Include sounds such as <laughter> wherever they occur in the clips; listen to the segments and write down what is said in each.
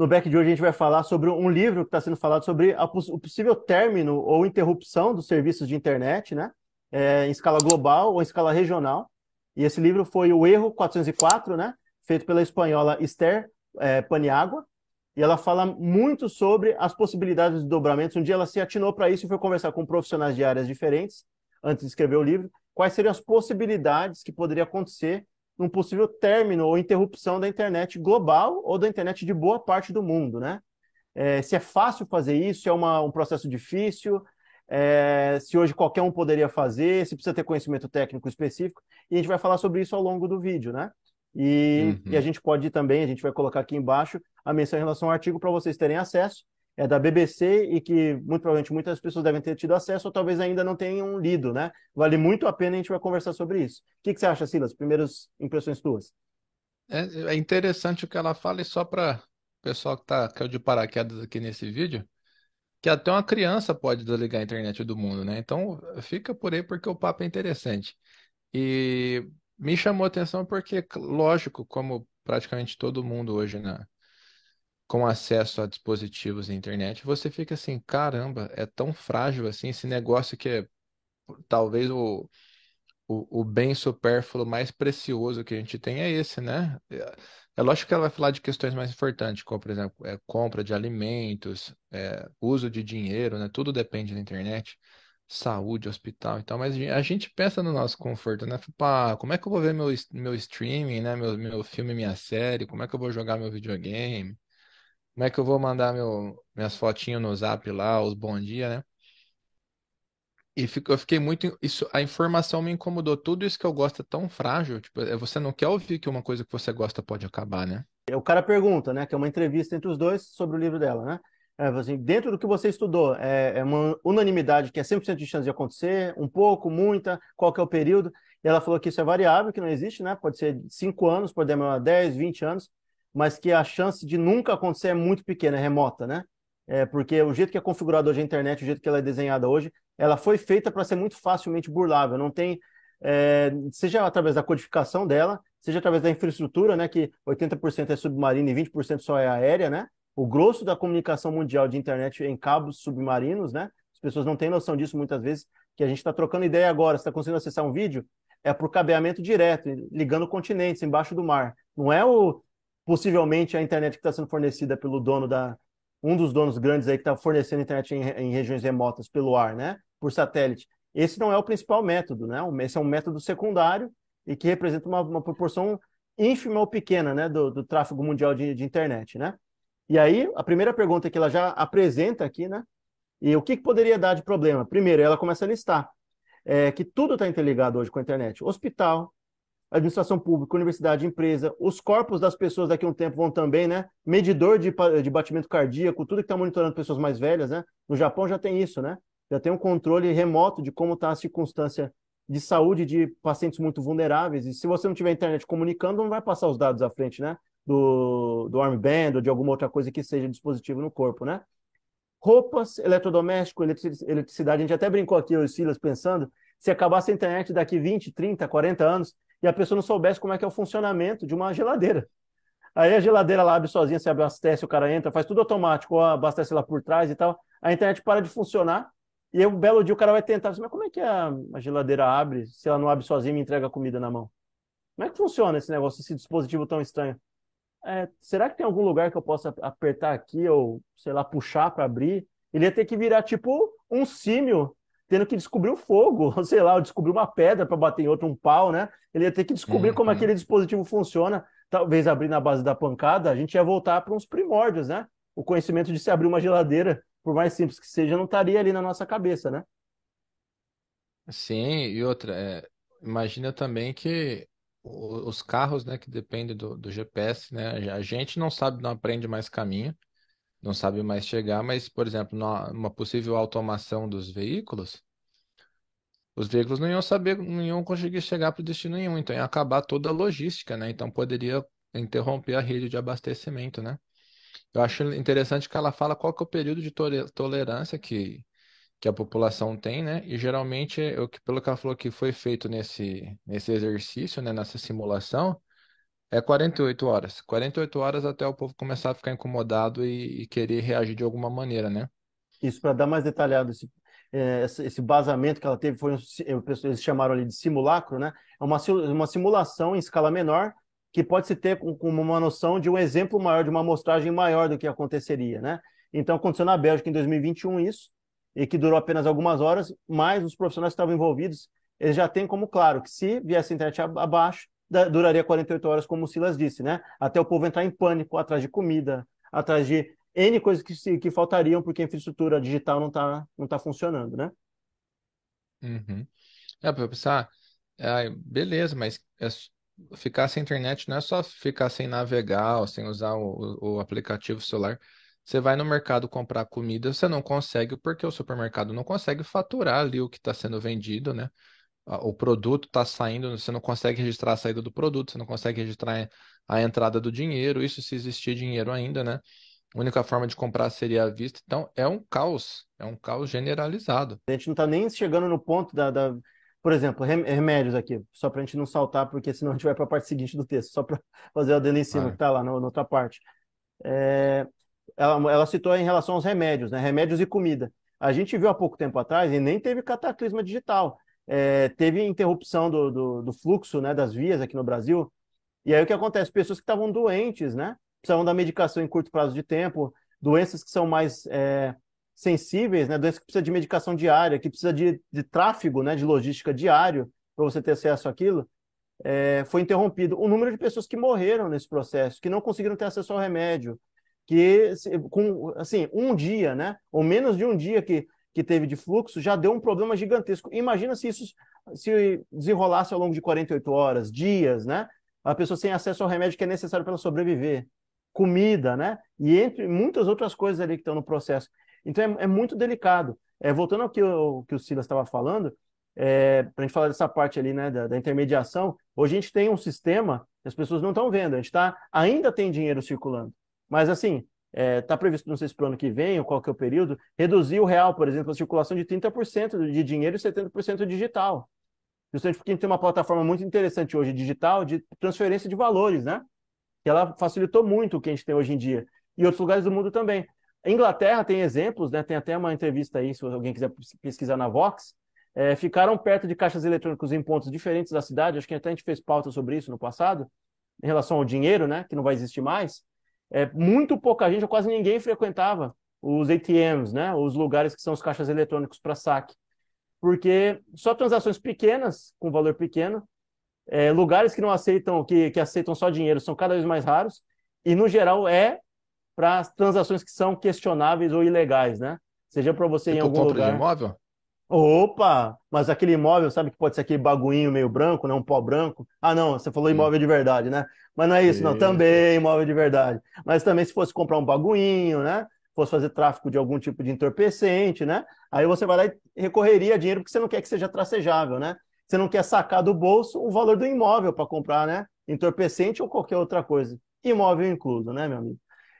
No back de hoje a gente vai falar sobre um livro que está sendo falado sobre a, o possível término ou interrupção dos serviços de internet, né? É, em escala global ou em escala regional. E esse livro foi o Erro 404, né? Feito pela espanhola Esther é, Paniagua. E ela fala muito sobre as possibilidades de dobramentos. Um dia ela se atinou para isso e foi conversar com profissionais de áreas diferentes antes de escrever o livro. Quais seriam as possibilidades que poderia acontecer num possível término ou interrupção da internet global ou da internet de boa parte do mundo, né? É, se é fácil fazer isso, se é uma, um processo difícil, é, se hoje qualquer um poderia fazer, se precisa ter conhecimento técnico específico, e a gente vai falar sobre isso ao longo do vídeo, né? E, uhum. e a gente pode também, a gente vai colocar aqui embaixo a menção em relação ao artigo para vocês terem acesso, é da BBC e que muito provavelmente muitas pessoas devem ter tido acesso ou talvez ainda não tenham lido, né? Vale muito a pena a gente vai conversar sobre isso. O que, que você acha, Silas? Primeiras impressões tuas? É, é interessante o que ela fala e só para o pessoal que tá caiu de paraquedas aqui nesse vídeo, que até uma criança pode desligar a internet do mundo, né? Então fica por aí porque o papo é interessante. E me chamou a atenção porque, lógico, como praticamente todo mundo hoje na, com acesso a dispositivos e internet, você fica assim, caramba, é tão frágil assim esse negócio que é talvez o, o, o bem supérfluo mais precioso que a gente tem é esse, né? É, é lógico que ela vai falar de questões mais importantes, como, por exemplo, é, compra de alimentos, é, uso de dinheiro, né? Tudo depende da internet, saúde, hospital e tal, mas a gente pensa no nosso conforto, né? Pá, como é que eu vou ver meu, meu streaming, né? Meu, meu filme, minha série, como é que eu vou jogar meu videogame? Como é que eu vou mandar meu, minhas fotinhas no zap lá, os bom dia, né? E fico, eu fiquei muito. Isso, a informação me incomodou. Tudo isso que eu gosto é tão frágil. Tipo, é, você não quer ouvir que uma coisa que você gosta pode acabar, né? O cara pergunta, né? Que é uma entrevista entre os dois sobre o livro dela, né? É, assim, dentro do que você estudou, é, é uma unanimidade que é 100% de chance de acontecer, um pouco, muita, qual que é o período? E ela falou que isso é variável, que não existe, né? Pode ser 5 anos, pode demorar 10, 20 anos mas que a chance de nunca acontecer é muito pequena, é remota, né? É porque o jeito que é configurado hoje a internet, o jeito que ela é desenhada hoje, ela foi feita para ser muito facilmente burlável. Não tem, é, seja através da codificação dela, seja através da infraestrutura, né? Que 80% é submarina e 20% só é aérea, né? O grosso da comunicação mundial de internet é em cabos submarinos, né? As pessoas não têm noção disso muitas vezes, que a gente está trocando ideia agora, está conseguindo acessar um vídeo, é por cabeamento direto, ligando continentes embaixo do mar. Não é o possivelmente a internet que está sendo fornecida pelo dono da um dos donos grandes aí que está fornecendo internet em, em, regiões remotas pelo ar, né, por satélite. Esse não é o principal método, né? Esse é um método secundário e que representa uma, uma proporção ínfima ou pequena, né, do, do tráfego mundial de, de, internet, né? E aí a primeira pergunta que ela já apresenta aqui, né? E o que, que poderia dar de problema? Primeiro, ela começa a listar é, que tudo está interligado hoje com a internet: hospital, administração pública, universidade, empresa, os corpos das pessoas daqui a um tempo vão também, né? Medidor de, de batimento cardíaco, tudo que está monitorando pessoas mais velhas, né? No Japão já tem isso, né? Já tem um controle remoto de como está a circunstância de saúde de pacientes muito vulneráveis. E se você não tiver internet comunicando, não vai passar os dados à frente, né? Do, do armband ou de alguma outra coisa que seja dispositivo no corpo, né? Roupas, eletrodoméstico, eletricidade. A gente até brincou aqui, eu Silas, pensando, se acabasse a internet daqui 20, 30, 40 anos, e a pessoa não soubesse como é que é o funcionamento de uma geladeira. Aí a geladeira lá abre sozinha, se abastece, o cara entra, faz tudo automático, ou abastece lá por trás e tal. A internet para de funcionar, e aí um belo dia o cara vai tentar, mas como é que a, a geladeira abre se ela não abre sozinha e me entrega a comida na mão? Como é que funciona esse negócio, esse dispositivo tão estranho? É, será que tem algum lugar que eu possa apertar aqui ou, sei lá, puxar para abrir? Ele ia ter que virar tipo um símio tendo que descobrir o fogo, ou <laughs> sei lá, ou descobrir uma pedra para bater em outro, um pau, né? Ele ia ter que descobrir uhum. como aquele dispositivo funciona, talvez abrir na base da pancada, a gente ia voltar para uns primórdios, né? O conhecimento de se abrir uma geladeira, por mais simples que seja, não estaria ali na nossa cabeça, né? Sim, e outra, é, imagina também que os carros, né, que dependem do, do GPS, né, a gente não sabe, não aprende mais caminho, não sabe mais chegar, mas, por exemplo, numa possível automação dos veículos, os veículos não iam saber, não iam conseguir chegar para o destino nenhum, então ia acabar toda a logística, né? Então poderia interromper a rede de abastecimento, né? Eu acho interessante que ela fala qual que é o período de tolerância que, que a população tem, né? E geralmente, eu, pelo que ela falou que foi feito nesse, nesse exercício, né? Nessa simulação, É 48 horas. 48 horas até o povo começar a ficar incomodado e, e querer reagir de alguma maneira, né? Isso, para dar mais detalhado esse, é, esse basamento que ela teve, foi um, eles chamaram ali de simulacro, né? É uma, uma simulação em escala menor que pode se ter com, com uma noção de um exemplo maior, de uma amostragem maior do que aconteceria, né? Então aconteceu na Bélgica em 2021 isso, e que durou apenas algumas horas, mas os profissionais que estavam envolvidos, eles já têm como claro que se viesse a internet abaixo, duraria 48 horas, como o Silas disse, né? Até o povo entrar em pânico, atrás de comida, atrás de N coisas que, que faltariam porque a infraestrutura digital não está não tá funcionando, né? Uhum. É, para pensar, é, beleza, mas é, ficar sem internet não é só ficar sem navegar ou sem usar o, o aplicativo celular. Você vai no mercado comprar comida, você não consegue porque o supermercado não consegue faturar ali o que está sendo vendido, né? O produto está saindo, você não consegue registrar a saída do produto, você não consegue registrar a entrada do dinheiro, isso se existir dinheiro ainda, né? A única forma de comprar seria à vista. Então, é um caos, é um caos generalizado. A gente não está nem chegando no ponto da, da... Por exemplo, remédios aqui, só para a gente não saltar, porque senão a gente vai para a parte seguinte do texto, só para fazer o dedo em cima, que está lá na, na, outra parte. É... Ela, ela citou em relação aos remédios, né? Remédios e comida. A gente viu há pouco tempo atrás e nem teve cataclisma digital é, teve interrupção do, do, do, fluxo né, das vias aqui no Brasil. E aí o que acontece? Pessoas que estavam doentes, né? Precisavam da medicação em curto prazo de tempo, doenças que são mais é, sensíveis, né? Doenças que precisam de medicação diária, que precisa de, de tráfego, né? De logística diário para você ter acesso àquilo. É, foi interrompido. O número de pessoas que morreram nesse processo, que não conseguiram ter acesso ao remédio, que com assim um dia, né? Ou menos de um dia que que teve de fluxo já deu um problema gigantesco. Imagina se isso se desenrolasse ao longo de 48 horas, dias, né? A pessoa sem acesso ao remédio que é necessário para ela sobreviver, comida, né? E entre muitas outras coisas ali que estão no processo. Então é, é muito delicado. É, voltando ao que o, que o Silas estava falando, é, para a gente falar dessa parte ali, né, da, da, intermediação, hoje a gente tem um sistema que as pessoas não estão vendo, a gente tá, ainda tem dinheiro circulando. Mas assim, está é, tá previsto, não sei se para o ano que vem ou qual que é o período, reduzir o real, por exemplo, a circulação de 30% de dinheiro e 70% digital. Justamente porque a gente tem uma plataforma muito interessante hoje, digital, de transferência de valores, né? Que ela facilitou muito o que a gente tem hoje em dia. E outros lugares do mundo também. A Inglaterra tem exemplos, né? Tem até uma entrevista aí, se alguém quiser pesquisar na Vox. É, ficaram perto de caixas eletrônicos em pontos diferentes da cidade. Acho que até a gente fez pauta sobre isso no passado, em relação ao dinheiro, né? Que não vai existir mais é, muito pouca gente, ou quase ninguém frequentava os ATMs, né? Os lugares que são os caixas eletrônicos para saque. Porque só transações pequenas, com valor pequeno, é, lugares que não aceitam, que, que aceitam só dinheiro, são cada vez mais raros, e no geral é para transações que são questionáveis ou ilegais, né? Seja para você tipo em algum lugar. De imóvel? Opa! Mas aquele imóvel, sabe que pode ser aquele baguinho meio branco, né? Um pó branco. Ah, não, você falou imóvel de verdade, né? Mas não é isso, não. Também imóvel de verdade. Mas também se fosse comprar um baguinho, né? Fosse fazer tráfico de algum tipo de entorpecente, né? Aí você vai lá e recorreria a dinheiro porque você não quer que seja tracejável, né? Você não quer sacar do bolso o valor do imóvel para comprar, né? Entorpecente ou qualquer outra coisa. Imóvel incluso, né, meu amigo?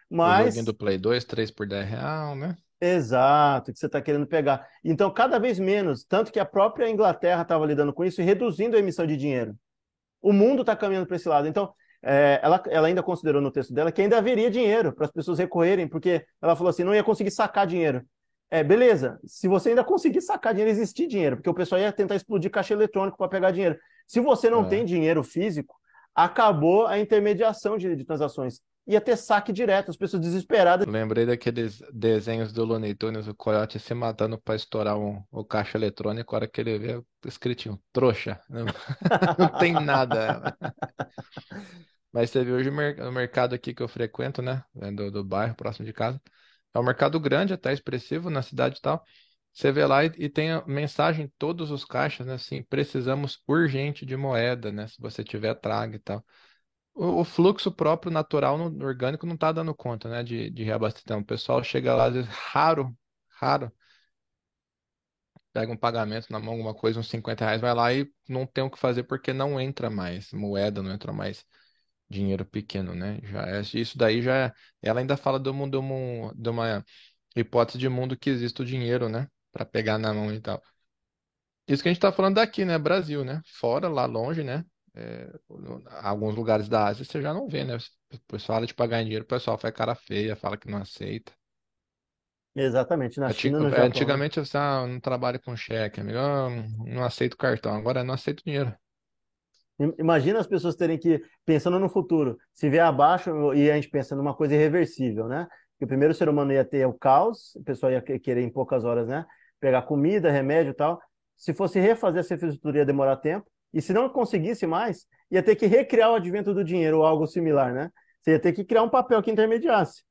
Mas... O joguinho do Play 2, 3 por 10 real, né? Exato, que você está querendo pegar. Então, cada vez menos, tanto que a própria Inglaterra estava lidando com isso e reduzindo a emissão de dinheiro. O mundo está caminhando para esse lado. Então, é, ela, ela ainda considerou no texto dela que ainda haveria dinheiro para as pessoas recorrerem, porque ela falou assim: não ia conseguir sacar dinheiro. É, beleza, se você ainda conseguir sacar dinheiro, existir dinheiro, porque o pessoal ia tentar explodir caixa eletrônico para pegar dinheiro. Se você não é. tem dinheiro físico, acabou a intermediação de, de transações ia ter saque direto, as pessoas desesperadas. Lembrei daqueles desenhos do Looney Tunes, o coiote se matando para estourar um, o caixa eletrônico, a hora que ele vê escritinho, trouxa. Não, <laughs> não tem nada. <laughs> Mas teve hoje o mercado aqui que eu frequento, né? É do, do bairro, próximo de casa. É um mercado grande, até expressivo na cidade e tal. Você vê lá e, e tem a mensagem em todos os caixas, né? Assim, precisamos urgente de moeda, né? Se você tiver, traga e tal o, fluxo próprio natural no, orgânico não está dando conta, né, de, de reabastecer. O pessoal chega lá, às vezes, raro, raro, pega um pagamento na mão, alguma coisa, uns 50 reais, vai lá e não tem o que fazer porque não entra mais moeda, não entra mais dinheiro pequeno, né? Já é, isso daí já é, ela ainda fala do mundo de uma hipótese de mundo que existe o dinheiro, né, para pegar na mão e tal. Isso que a gente está falando daqui, né, Brasil, né? Fora lá longe, né? é, alguns lugares da Ásia você já não vê, né? O pessoal fala de pagar em dinheiro, o pessoal faz cara feia, fala que não aceita. Exatamente, na Antig- China, no é, Japão. né? Antigamente você ah, eu não trabalho com cheque, amigo, ah, não aceito cartão, agora eu não aceito dinheiro. Im- Imagina as pessoas terem que, pensando no futuro, se vier abaixo e a gente pensa numa coisa irreversível, né? Que o primeiro ser humano ia ter o caos, o pessoal ia que- querer em poucas horas, né? Pegar comida, remédio e tal. Se fosse refazer essa infraestrutura ia demorar tempo. E se não conseguisse mais, ia ter que recriar o advento do dinheiro ou algo similar, né? Você ia ter que criar um papel que intermediasse.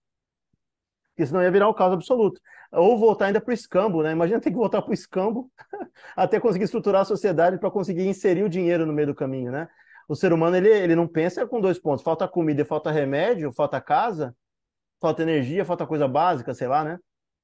Porque senão ia virar o caos absoluto. Ou voltar ainda para o escambo, né? Imagina ter que voltar para o escambo <laughs> até conseguir estruturar a sociedade para conseguir inserir o dinheiro no meio do caminho, né? O ser humano, ele, ele não pensa com dois pontos. Falta comida, falta remédio, falta casa, falta energia, falta coisa básica, sei lá, né?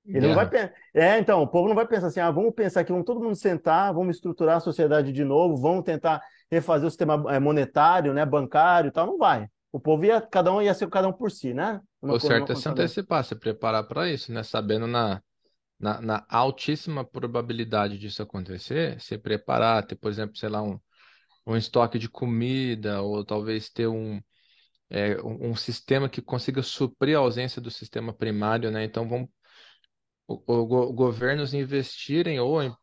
Ele não vai pensar. É, então, o povo não vai pensar assim, ah, vamos pensar aqui, vamos todo mundo sentar, vamos estruturar a sociedade de novo, vamos tentar refazer o sistema eh, monetário, né, bancário e tal. Não vai. O povo ia, cada um ia ser cada um por si, né? O certo é se antecipar, se preparar para isso, né? Sabendo na, na, na altíssima probabilidade disso acontecer, se preparar, ter, por exemplo, sei lá, um, um estoque de comida, ou talvez ter um, é, um, um sistema que consiga suprir a ausência do sistema primário, né? Então, vamos, o, o go- governos investirem, ou em,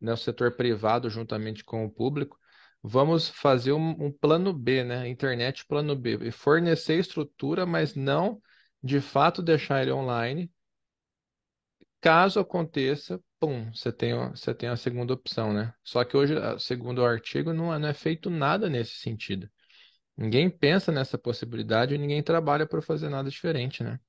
né, o setor privado juntamente com o público, vamos fazer um, um plano B, né? Internet plano B, e fornecer estrutura, mas não de fato deixar ele online. Caso aconteça, pum, você tem, você tem a segunda opção, né? Só que hoje, a- segundo o artigo, não, é- não é feito nada nesse sentido. Ninguém pensa nessa possibilidade e ninguém trabalha para fazer nada diferente, né?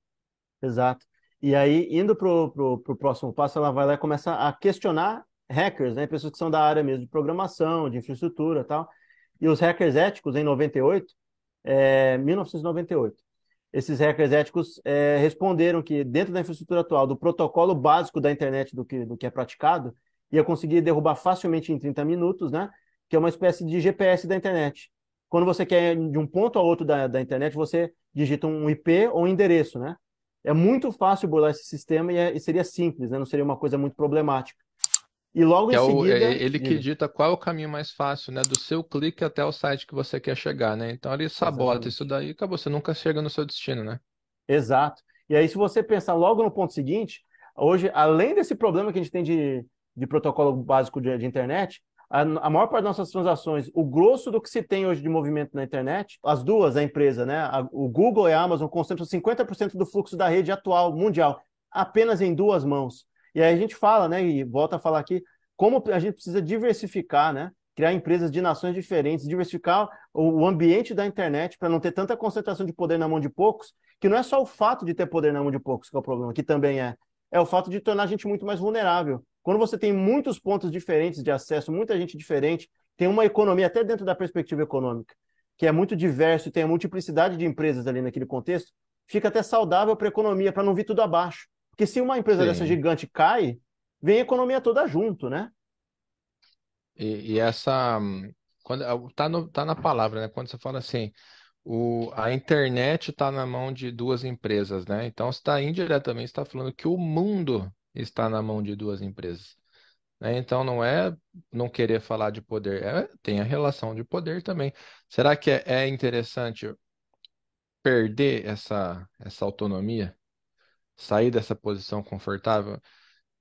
Exato. E aí, indo pro, pro próximo passo, ela vai lá começa a questionar hackers, né? Pessoas que são da área mesmo de programação, de infraestrutura tal. E os hackers éticos, em 98, é, 1998, esses hackers éticos é, responderam que dentro da infraestrutura atual, do protocolo básico da internet do que, do que é praticado, ia conseguir derrubar facilmente em 30 minutos, né? Que é uma espécie de GPS da internet. Quando você quer de um ponto a outro da, da internet, você digita um IP ou um endereço, né? É muito fácil burlar esse sistema e, é- e seria simples, né? Não seria uma coisa muito problemática. E logo Que em é, o, seguida, é ele que dita qual é o caminho mais fácil, né? Do seu clique até o site que você quer chegar, né? Então ele sabota isso Exatamente. daí e acabou. Você nunca chega no seu destino, né? Exato. E aí, se você pensar logo no ponto seguinte, hoje, além desse problema que a gente tem de, de protocolo básico de, de internet, a, a maior parte das nossas transações, o grosso do que se tem hoje de movimento na internet, as duas, a empresa, né? A- o Google e a Amazon concentram 50% do fluxo da rede atual, mundial, apenas em duas mãos. E aí a gente fala, né? E volta a falar aqui, como a gente precisa diversificar, né? Criar empresas de nações diferentes, diversificar o, ambiente da internet para não ter tanta concentração de poder na mão de poucos que não é só o fato de ter poder na mão de poucos que é o problema, que também é. É o fato de tornar a gente muito mais vulnerável. Quando você tem muitos pontos diferentes de acesso, muita gente diferente, tem uma economia, até dentro da perspectiva econômica, que é muito diverso e tem a multiplicidade de empresas ali naquele contexto, fica até saudável para a economia, para não vir tudo abaixo. Porque se uma empresa dessa Sim. gigante cai, vem a economia toda junto, né? E, e essa. Quando, é, tá, no, tá na palavra, né? Quando você fala assim, o, a internet está na mão de duas empresas, né? Então, você está indiretamente está falando que o mundo está na mão de duas empresas. né? Então, não é não querer falar de poder, é, tem a relação de poder também. Será que é, é interessante perder essa, essa autonomia? Sair dessa posição confortável?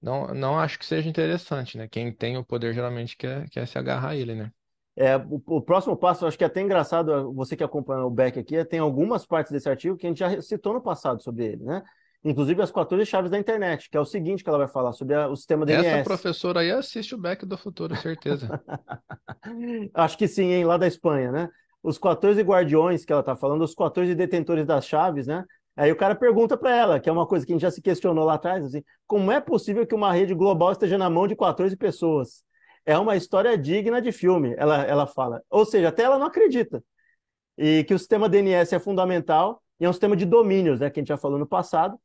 Não, não acho que seja interessante, né? Quem tem o poder geralmente quer, quer se agarrar a ele, né? É, o, o próximo passo, acho que é até engraçado, você que acompanha o Beck aqui, tem algumas partes desse artigo que a gente já citou no passado sobre ele, né? Inclusive as 14 chaves da internet, que é o seguinte que ela vai falar sobre a- o sistema Essa DNS. professora aí assiste o Back do Futuro, certeza. <laughs> Acho que sim, hein? Lá da Espanha, né? Os 14 guardiões que ela tá falando, os 14 detentores das chaves, né? Aí o cara pergunta para ela, que é uma coisa que a gente já se questionou lá atrás, assim, como é possível que uma rede global esteja na mão de 14 pessoas? É uma história digna de filme, ela, ela fala. Ou seja, até ela não acredita. E que o sistema DNS é fundamental e é um sistema de domínios, né? Que a gente já falou no passado.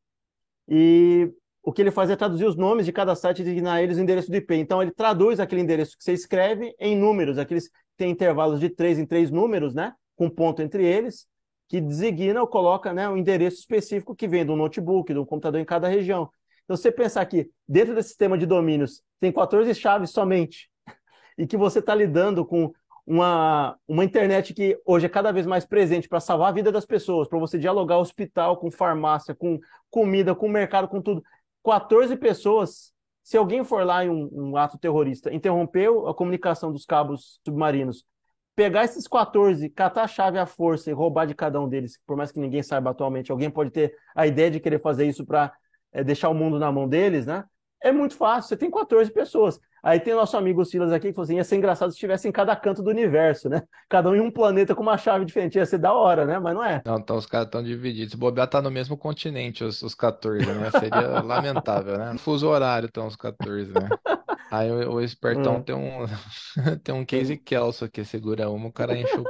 E o que ele faz é traduzir os nomes de cada site e designar eles o endereço do IP. Então, ele traduz aquele endereço que você escreve em números, aqueles que têm intervalos de três em três números, né? Com ponto entre eles, que designa ou coloca né, um endereço específico que vem do notebook, do computador em cada região. Então, você pensar que dentro desse sistema de domínios tem 14 chaves somente, <laughs> e que você está lidando com uma, uma internet que hoje é cada vez mais presente para salvar a vida das pessoas, para você dialogar hospital com farmácia, com comida, com mercado, com tudo. 14 pessoas, se alguém for lá em um, um ato terrorista, interrompeu a comunicação dos cabos submarinos, pegar esses 14, catar a chave à força e roubar de cada um deles, por mais que ninguém saiba atualmente, alguém pode ter a ideia de querer fazer isso para é, deixar o mundo na mão deles, né? É muito fácil, você tem 14 pessoas. Aí tem o nosso amigo Silas aqui que falou assim: ia ser engraçado se estivesse em cada canto do universo, né? Cada um em um planeta com uma chave diferente. Ia ser da hora, né? Mas não é. Não, então os caras estão divididos. Se bobear tá no mesmo continente, os, os 14, né? Seria <laughs> lamentável, né? Fuso horário estão os 14, né? <laughs> Aí o, o espertão hum. tem um <laughs> tem um case Kelso que segura uma, o cara enche o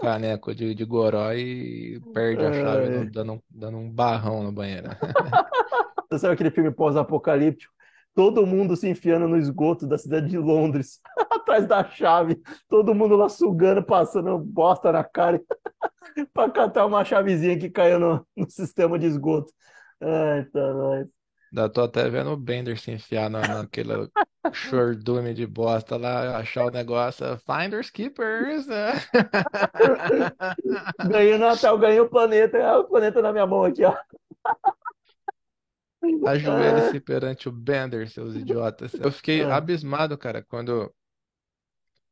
caneco de, de goró e perde a chave é. dando, dando um barrão no banheiro. <laughs> Você sabe aquele filme pós-apocalíptico? todo mundo se enfiando no esgoto da cidade de Londres, <laughs> atrás da chave, todo mundo lá sugando, passando bosta na cara para catar uma chavezinha que caiu no, no sistema de esgoto. Ai, tá nóis. Ainda tô até vendo o Bender se enfiar na, naquele shordume de bosta lá, achar o negócio. Finders Keepers. Né? <laughs> ganhei o Natal, ganhei o planeta. É o planeta na minha mão aqui, ó. <laughs> Ajoelhe-se perante o Bender, seus idiotas. Eu fiquei ah. abismado, cara, quando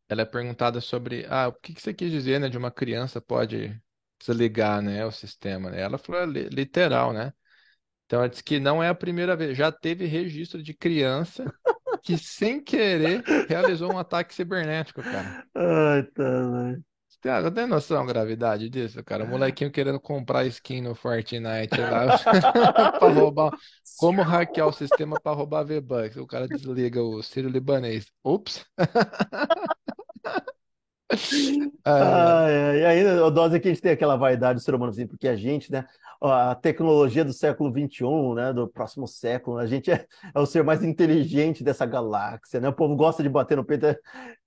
ela é perguntada sobre, ah, o que que você quis dizer, né, de uma criança pode desligar, né, o sistema, né? Ela falou é literal, né? Então ela disse que não é a primeira vez, já teve registro de criança que sem querer realizou um ataque cibernético, cara. Ai, tá, velho. Cara, tem noção da gravidade disso, cara? O molequinho querendo comprar skin no Fortnite lá <laughs> pra roubar. Como hackear o sistema pra roubar V-Bucks? O cara desliga o Ciro Libanês. Ups! <laughs> ah, é. E ainda, o dose que a gente tem aquela vaidade do ser humano, assim, porque a gente, né? A tecnologia do século XXI, né? Do próximo século, a gente é, é o ser mais inteligente dessa galáxia, né? O povo gosta de bater no peito.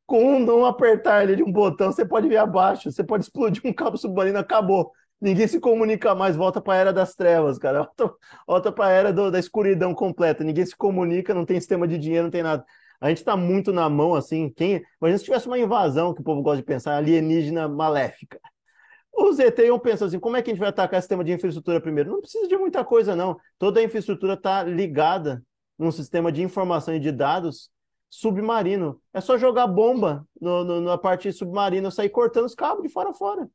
Com um não apertar ali de um botão, você pode ver abaixo, você pode explodir um cabo submarino, acabou. Ninguém se comunica mais, volta para a era das trevas, cara. <laughs> Volta, volta para a era do, da escuridão completa. Ninguém se comunica, não tem sistema de dinheiro, não tem nada. A gente está muito na mão, assim. Quem... Imagina se tivesse uma invasão, que o povo gosta de pensar, alienígena maléfica. Os ET iam pensar assim: como é que a gente vai atacar o sistema de infraestrutura primeiro? Não precisa de muita coisa, não. Toda a infraestrutura está ligada num sistema de informação e de dados submarino. É só jogar bomba no, no, na parte submarina, sair cortando os cabos de fora a fora.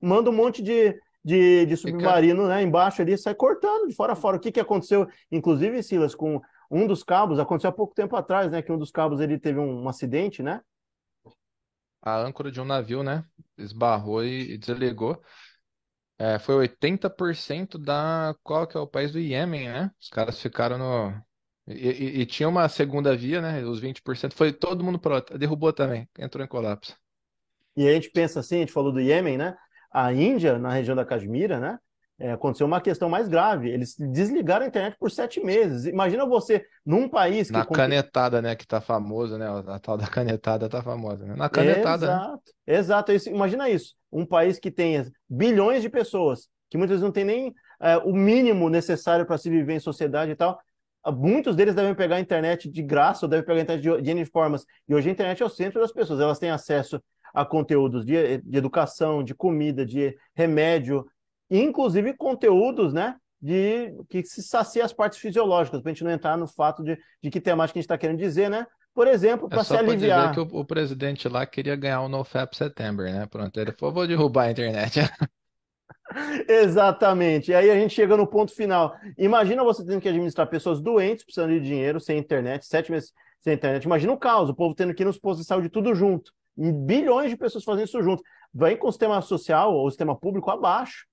Manda um monte de, de, de submarino né, embaixo ali, sai cortando de fora a fora. O que, que aconteceu, inclusive, Silas, com um dos cabos, aconteceu há pouco tempo atrás, né? Que um dos cabos ele teve um, um acidente, né? A âncora de um navio, né? Esbarrou e, e desligou. É, foi 80% da. Qual que é o país do Iêmen, né? Os caras ficaram no, e, e, e, tinha uma segunda via, né? Os 20% foi todo mundo pronto. Derrubou também, entrou em colapso. E a gente pensa assim, a gente falou do Iêmen, né? A Índia, na região da Caxemira, né? É, aconteceu uma questão mais grave. Eles desligaram a internet por sete meses. Imagina você num país que. Na canetada, né? Que tá famoso, né? A tal da canetada tá famosa, né? Na canetada. Exato, né? exato. Isso, imagina isso. Um país que tem bilhões de pessoas, que muitas vezes não tem nem é, o mínimo necessário para se viver em sociedade e tal, muitos deles devem pegar a internet de graça ou devem pegar a internet de, de N formas. E hoje a internet é o centro das pessoas. Elas têm acesso a conteúdos de, de educação, de comida, de remédio, inclusive conteúdos, né? De que se sacia as partes fisiológicas, para a gente não entrar no fato de, de que temática que a gente está querendo dizer, né? Por exemplo, para é se aliviar. dizer que o, o, presidente lá queria ganhar o NoFap September, né? Pronto, ele falou: vou derrubar a internet. <laughs> Exatamente. E aí a gente chega no ponto final. Imagina você tendo que administrar pessoas doentes, precisando de dinheiro, sem internet, sete meses sem internet. Imagina o caos, o povo tendo que ir nos postos de saúde tudo junto. Bilhões de pessoas fazendo isso junto. Vem com o sistema social ou o sistema público abaixo.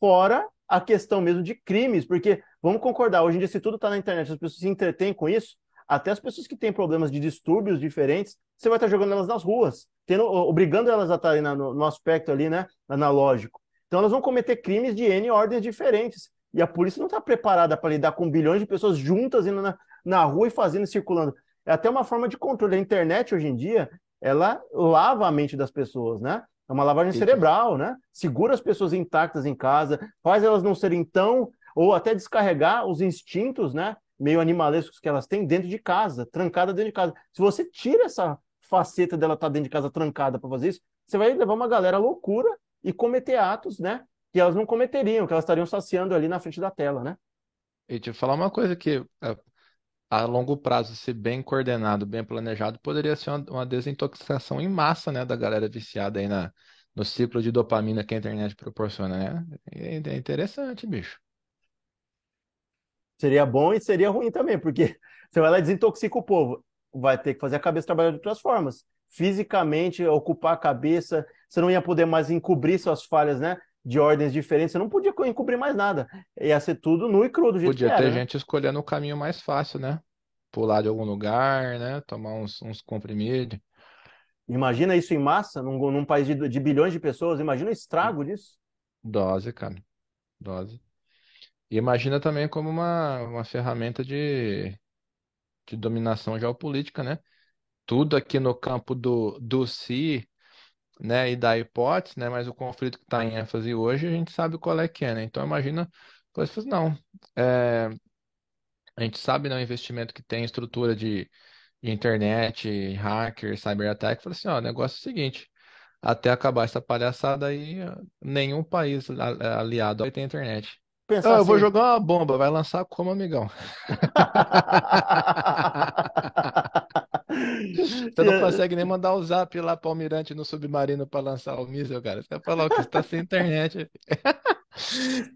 Fora a questão mesmo de crimes, porque vamos concordar, hoje em dia, se tudo está na internet, as pessoas se entretêm com isso, até as pessoas que têm problemas de distúrbios diferentes, você vai estar jogando elas nas ruas, tendo, obrigando elas a estarem no, no aspecto ali, né, analógico. Então elas vão cometer crimes de N ordens diferentes. E a polícia não está preparada para lidar com bilhões de pessoas juntas indo na, na rua e fazendo, circulando. É até uma forma de controle. A internet, hoje em dia, ela lava a mente das pessoas, né? É uma lavagem cerebral, né? Segura as pessoas intactas em casa, faz elas não serem tão. ou até descarregar os instintos, né? Meio animalescos que elas têm dentro de casa, trancada dentro de casa. Se você tira essa faceta dela estar tá dentro de casa trancada para fazer isso, você vai levar uma galera à loucura e cometer atos, né? Que elas não cometeriam, que elas estariam saciando ali na frente da tela, né? E te falar uma coisa que é, a longo prazo, se bem coordenado, bem planejado, poderia ser uma, uma desintoxicação em massa, né, da galera viciada aí na, no ciclo de dopamina que a internet proporciona, né? É, é interessante, bicho. Seria bom e seria ruim também, porque você vai lá e desintoxica o povo. Vai ter que fazer a cabeça trabalhar de outras formas. Fisicamente, ocupar a cabeça, você não ia poder mais encobrir suas falhas, né? De ordens diferentes, você não podia encobrir mais nada. Ia ser tudo nu e cru do jeito Podia que era. ter né? gente escolhendo o caminho mais fácil, né? Pular de algum lugar, né? Tomar uns, uns comprimidos. Imagina isso em massa, num, num país de, de bilhões de pessoas, imagina o estrago disso. Dose, cara. Dose. E imagina também como uma, uma ferramenta de, de dominação geopolítica, né? Tudo aqui no campo do, do si, né, e da hipótese, né? Mas o conflito que está em ênfase hoje, a gente sabe qual é que é, né? Então imagina, coisas não. É, a gente sabe, né, o investimento que tem em estrutura de, de internet, hacker, cyber-attack. Fala assim, ó, o negócio é o seguinte, até acabar essa palhaçada aí, nenhum país aliado vai ter internet. Ah, Pensar eu vou assim. jogar uma bomba, vai lançar como, amigão? <laughs> Você não consegue nem mandar o zap lá para o almirante no submarino para lançar o míssil, cara. Você vai falar o que? Você tá sem internet.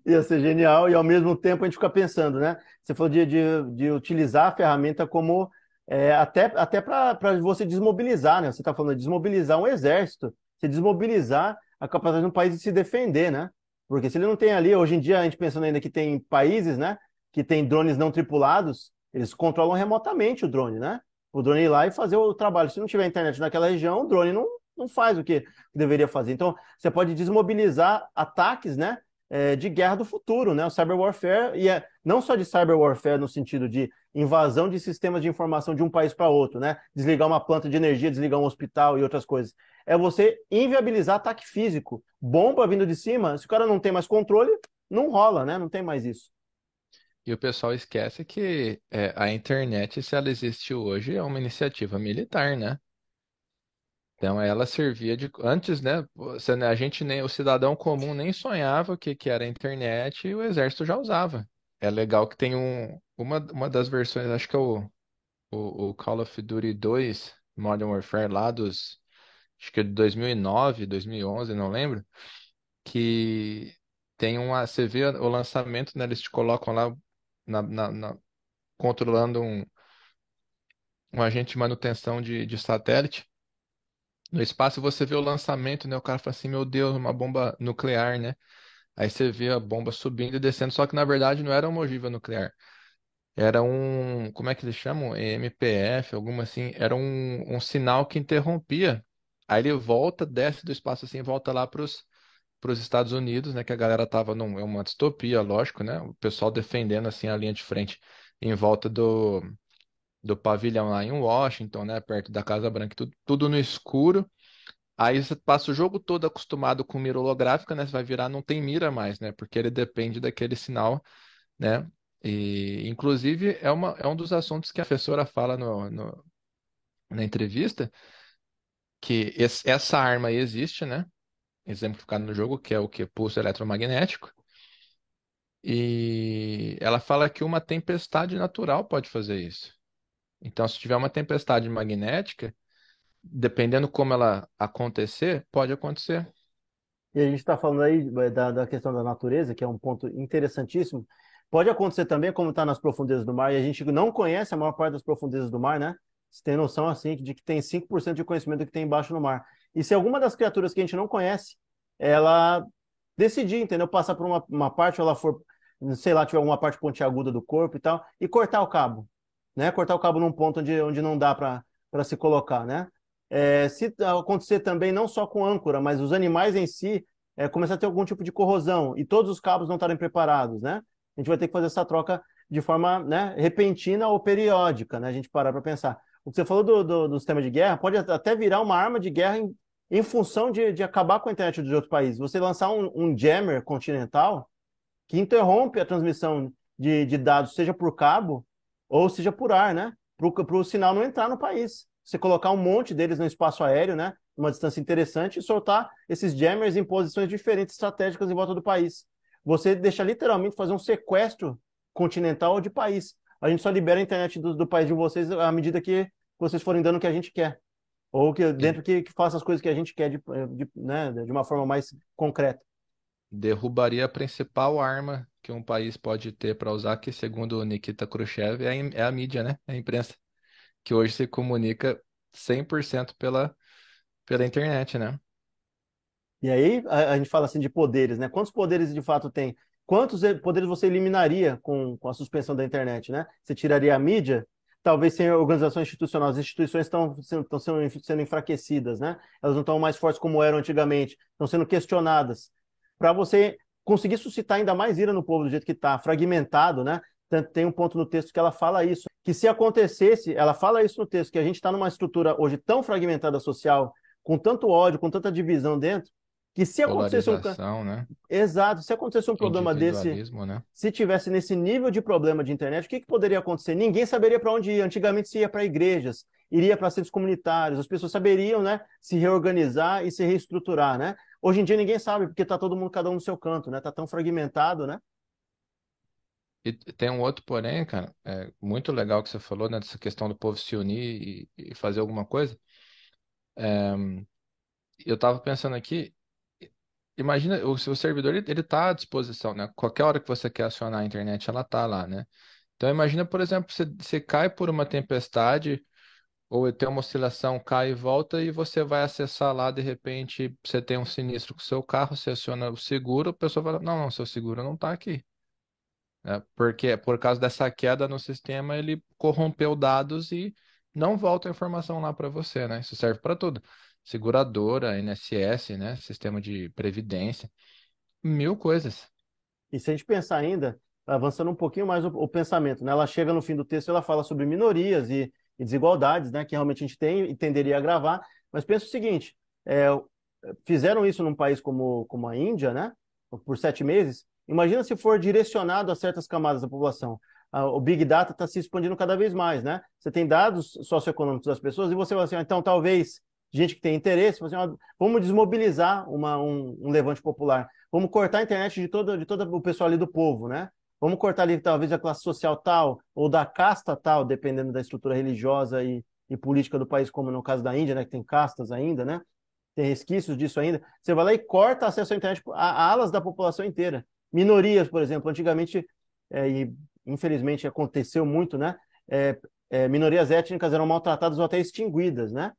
Ia ser genial e ao mesmo tempo a gente fica pensando, né? Você falou de, de, de utilizar a ferramenta como é, até, até para você desmobilizar, né? Você está falando de desmobilizar um exército, você desmobilizar a capacidade de um país de se defender, né? Porque se ele não tem ali, hoje em dia a gente pensando ainda que tem países, né? Que tem drones não tripulados, eles controlam remotamente o drone, né? O drone ir lá e fazer o trabalho. Se não tiver internet naquela região, o drone não, não faz o que deveria fazer. Então, você pode desmobilizar ataques, né? é, de guerra do futuro, né? O cyber warfare, e é não só de cyber warfare no sentido de invasão de sistemas de informação de um país para outro, né? Desligar uma planta de energia, desligar um hospital e outras coisas. É você inviabilizar ataque físico. Bomba vindo de cima, se o cara não tem mais controle, não rola, né? Não tem mais isso. E o pessoal esquece que é, a internet, se ela existe hoje, é uma iniciativa militar, né? Então ela servia de antes, né? você- A gente nem o cidadão comum nem sonhava o que que era a internet e o exército já usava. É legal que tem um uma, uma das versões, acho que é o, o, o Call of Duty 2 Modern Warfare lá dos acho que é de 2009, 2011, não lembro, que tem uma, você vê o lançamento, né? Eles te colocam lá na, na- na- controlando um, um agente de manutenção de, de satélite. No espaço você vê o lançamento, né? O cara fala assim, meu Deus, uma bomba nuclear, né? Aí você vê a bomba subindo e descendo, só que na verdade não era uma ogiva nuclear. Era um, como é que eles chamam? MPF, alguma assim. Era um, um sinal que interrompia. Aí ele volta, desce do espaço assim, volta lá para os Estados Unidos, né? Que a galera tava num, é uma distopia, lógico, né? O pessoal defendendo assim a linha de frente em volta do, do pavilhão lá em Washington, né? Perto da Casa Branca, tudo, tudo no escuro. Aí você passa o jogo todo acostumado com mira holográfica, né? Você vai virar, não tem mira mais, né? Porque ele depende daquele sinal, né? E, inclusive, é, uma, é um dos assuntos que a professora fala no, no- na entrevista, que esse- essa arma aí existe, né? Exemplificado no jogo, que é o que? Pulso eletromagnético. E ela fala que uma tempestade natural pode fazer isso. Então, se tiver uma tempestade magnética, dependendo como ela acontecer, pode acontecer. E a gente está falando aí eh, da, da questão da natureza, que é um ponto interessantíssimo. Pode acontecer também, como está nas profundezas do mar, e a gente não conhece a maior parte das profundezas do mar, né? Você tem noção, assim, de que tem 5% de conhecimento que tem embaixo no mar. E se alguma das criaturas que a gente não conhece, ela decidir, entendeu? Passar por uma, uma parte, ou ela for, sei lá, tiver alguma parte pontiaguda do corpo e tal, e cortar o cabo, né? Cortar o cabo num ponto onde, onde não dá para se colocar, né? É, se acontecer também, não só com âncora, mas os animais em si, é, começar a ter algum tipo de corrosão e todos os cabos não estarem preparados, né? A gente vai ter que fazer essa troca de forma né, repentina ou periódica, né? A gente parar para pensar. O que você falou do, do, do, sistema de guerra pode até virar uma arma de guerra em, em função de, de, acabar com a internet dos outros países. Você lançar um, um jammer continental que interrompe a transmissão de, de, dados, seja por cabo ou seja por ar, né? Para o sinal não entrar no país. Você colocar um monte deles no espaço aéreo, né? uma distância interessante e soltar esses jammers em posições diferentes estratégicas em volta do país. Você deixa literalmente fazer um sequestro continental de país. A gente só libera a internet do, do país de vocês à medida que vocês forem dando o que a gente quer. Ou que dentro que, que faça as coisas que a gente quer de, de, né, de uma forma mais concreta. Derrubaria a principal arma que um país pode ter para usar, que segundo Nikita Khrushchev, é a, é a mídia, né? É a imprensa, que hoje se comunica 100% pela, pela internet, né? E aí a, a, gente fala assim de poderes, né? Quantos poderes de fato tem? Quantos poderes você eliminaria com, com a suspensão da internet, né? Você tiraria a mídia? Talvez sem organização institucional. As instituições estão, estão sendo, sendo enfraquecidas, né? Elas não estão mais fortes como eram antigamente. Estão sendo questionadas. Para você conseguir suscitar ainda mais ira no povo do jeito que está, fragmentado, né? Tem um ponto no texto que ela fala isso, que se acontecesse, ela fala isso no texto, que a gente está numa estrutura hoje tão fragmentada social, com tanto ódio, com tanta divisão dentro, que se acontecesse um né? Exato, se acontecesse um problema desse, né? se tivesse nesse nível de problema de internet, o que, que poderia acontecer? Ninguém saberia para onde ir. Antigamente se ia para igrejas, iria para centros comunitários, as pessoas saberiam, né, se reorganizar e se reestruturar, né? Hoje em dia ninguém sabe porque está todo mundo cada um no seu canto, né? Está tão fragmentado, né? E tem um outro porém, cara, é muito legal que você falou, né, dessa questão do povo se unir e, e fazer alguma coisa. É, eu estava pensando aqui, imagina, o seu servidor ele está à disposição, né? Qualquer hora que você quer acionar a internet, ela está lá, né? Então imagina, por exemplo, você, você cai por uma tempestade ou tem uma oscilação, cai e volta e você vai acessar lá, de repente você tem um sinistro com o seu carro, você aciona o seguro, a pessoa fala, não, não, seu seguro não está aqui. É, porque por causa dessa queda no sistema, ele corrompeu dados e não volta a informação lá para você, né? Isso serve para tudo seguradora, INSS, né? Sistema de previdência, mil coisas. E se a gente pensar ainda, avançando um pouquinho mais o, o pensamento, né? Ela chega no fim do texto, ela fala sobre minorias e, e desigualdades, né? Que realmente a gente tem e tenderia a agravar. Mas pensa o seguinte: é, fizeram isso num país como, como a Índia, né? Por sete meses. Imagina se for direcionado a certas camadas da população. O Big Data está se expandindo cada vez mais, né? Você tem dados socioeconômicos das pessoas e você vai assim, ah, então talvez gente que tem interesse, assim, ó, vamos desmobilizar uma, um, um, levante popular, vamos cortar a internet de todo, de todo o pessoal ali do povo, né? Vamos cortar ali talvez a classe social tal, ou da casta tal, dependendo da estrutura religiosa e, e política do país, como no caso da Índia, né, que tem castas ainda, né? Tem resquícios disso ainda. Você vai lá e corta acesso à internet a, a alas da população inteira. Minorias, por exemplo, antigamente, é, e infelizmente aconteceu muito, né? É, é, minorias étnicas eram maltratadas ou até extinguidas, né?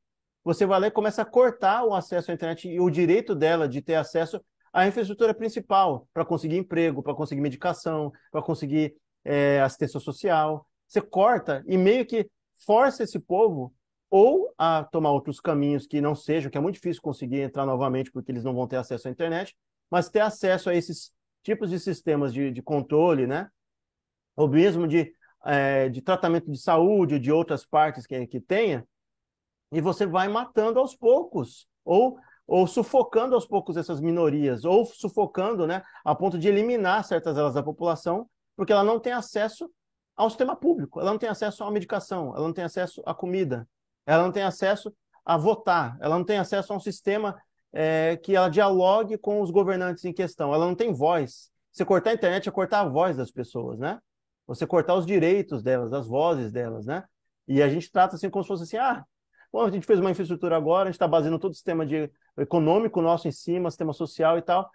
Você vai lá e começa a cortar o acesso à internet e o direito dela de ter acesso à infraestrutura principal para conseguir emprego, para conseguir medicação, para conseguir é, assistência social. Você corta e meio que força esse povo ou a tomar outros caminhos que não sejam, que é muito difícil conseguir entrar novamente porque eles não vão ter acesso à internet, mas ter acesso a esses tipos de sistemas de, de controle, né? Ou mesmo de, é, de tratamento de saúde, de outras partes que, que tenha, e você vai matando aos poucos, ou, ou sufocando aos poucos essas minorias, ou sufocando né, a ponto de eliminar certas elas da população, porque ela não tem acesso ao sistema público, ela não tem acesso à medicação, ela não tem acesso à comida, ela não tem acesso a votar, ela não tem acesso a um sistema é, que ela dialogue com os governantes em questão, ela não tem voz. Você cortar a internet é cortar a voz das pessoas, né? Você cortar os direitos delas, as vozes delas, né? E a gente trata assim como se fosse assim, ah, Bom, a gente fez uma infraestrutura agora, a gente está baseando todo o sistema de, econômico nosso em cima, sistema social e tal,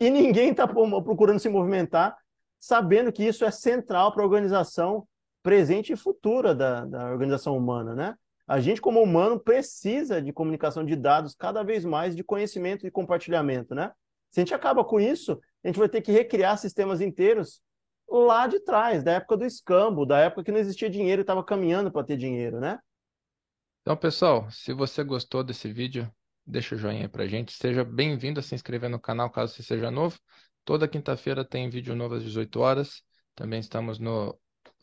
e ninguém está procurando se movimentar, sabendo que isso é central para a organização presente e futura da, da organização humana, né? A gente, como humano, precisa de comunicação de dados cada vez mais, de conhecimento e compartilhamento, né? Se a gente acaba com isso, a gente vai ter que recriar sistemas inteiros lá de trás, da época do escambo, da época que não existia dinheiro e estava caminhando para ter dinheiro, né? Então, pessoal, se você gostou desse vídeo, deixa o joinha pra gente. Seja bem-vindo a se inscrever no canal caso você seja novo. Toda quinta-feira tem vídeo novo às 18 horas. Também estamos no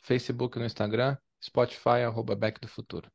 Facebook no Instagram, Spotify, arroba Back do Futuro.